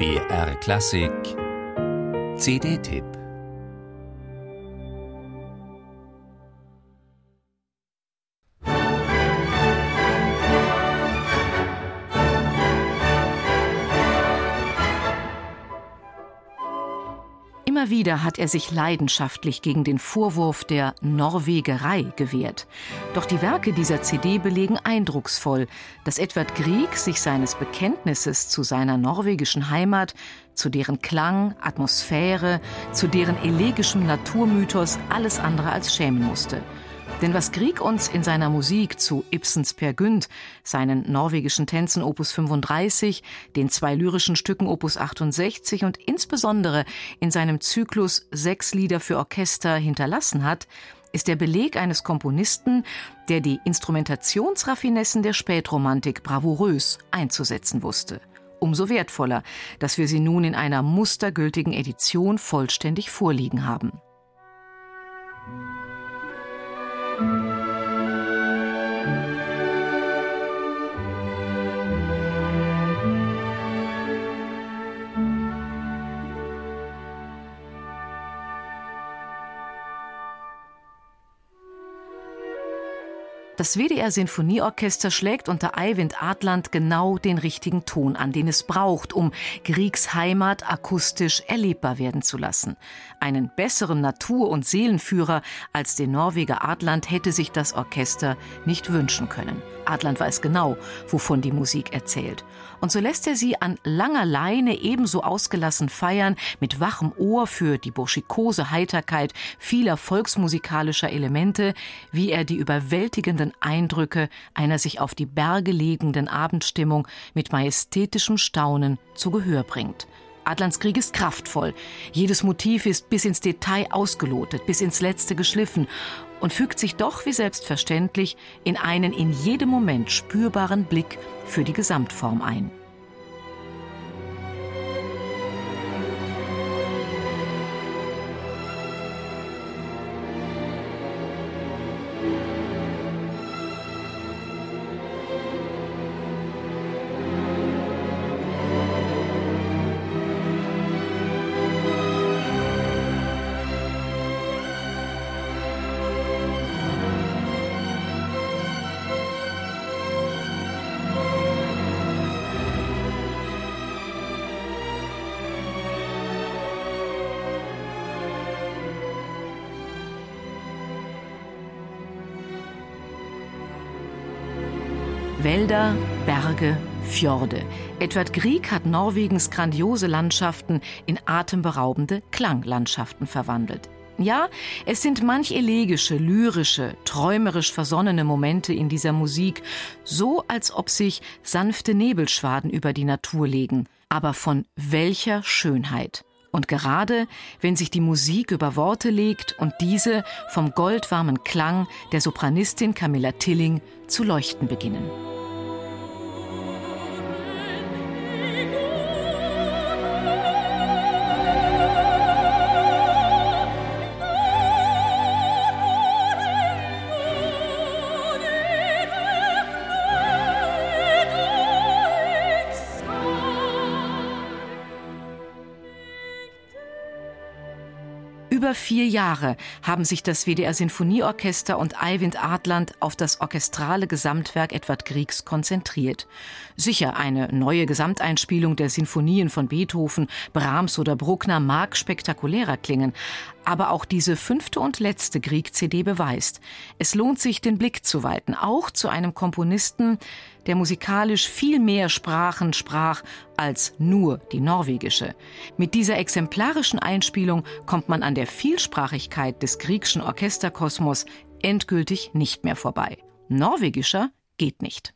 BR Klassik. CD-Tipp Immer wieder hat er sich leidenschaftlich gegen den Vorwurf der Norwegerei gewehrt. Doch die Werke dieser CD belegen eindrucksvoll, dass Edward Grieg sich seines Bekenntnisses zu seiner norwegischen Heimat, zu deren Klang, Atmosphäre, zu deren elegischem Naturmythos alles andere als schämen musste. Denn was Grieg uns in seiner Musik zu Ibsens Per Gynt, seinen norwegischen Tänzen Opus 35, den zwei lyrischen Stücken Opus 68 und insbesondere in seinem Zyklus Sechs Lieder für Orchester hinterlassen hat, ist der Beleg eines Komponisten, der die Instrumentationsraffinessen der Spätromantik bravourös einzusetzen wusste. Umso wertvoller, dass wir sie nun in einer mustergültigen Edition vollständig vorliegen haben. Das WDR Sinfonieorchester schlägt unter Eivind Adland genau den richtigen Ton an, den es braucht, um Griegs Heimat akustisch erlebbar werden zu lassen. Einen besseren Natur- und Seelenführer als den Norweger Adland hätte sich das Orchester nicht wünschen können. Adland weiß genau, wovon die Musik erzählt. Und so lässt er sie an langer Leine ebenso ausgelassen feiern, mit wachem Ohr für die burschikose Heiterkeit vieler volksmusikalischer Elemente, wie er die überwältigenden Eindrücke einer sich auf die Berge legenden Abendstimmung mit majestätischem Staunen zu Gehör bringt. Adlands Krieg ist kraftvoll. Jedes Motiv ist bis ins Detail ausgelotet, bis ins Letzte geschliffen und fügt sich doch wie selbstverständlich in einen in jedem Moment spürbaren Blick für die Gesamtform ein. Wälder, Berge, Fjorde. Edward Grieg hat Norwegens grandiose Landschaften in atemberaubende Klanglandschaften verwandelt. Ja, es sind manch elegische, lyrische, träumerisch versonnene Momente in dieser Musik, so als ob sich sanfte Nebelschwaden über die Natur legen. Aber von welcher Schönheit! Und gerade wenn sich die Musik über Worte legt und diese vom goldwarmen Klang der Sopranistin Camilla Tilling zu leuchten beginnen. Über vier Jahre haben sich das WDR Sinfonieorchester und Eivind Adland auf das orchestrale Gesamtwerk Edward Griegs konzentriert. Sicher eine neue Gesamteinspielung der Sinfonien von Beethoven, Brahms oder Bruckner mag spektakulärer klingen, aber auch diese fünfte und letzte Grieg-CD beweist, es lohnt sich, den Blick zu weiten, auch zu einem Komponisten, der musikalisch viel mehr Sprachen sprach als nur die norwegische. Mit dieser exemplarischen Einspielung kommt man an der Vielsprachigkeit des griechischen Orchesterkosmos endgültig nicht mehr vorbei. Norwegischer geht nicht.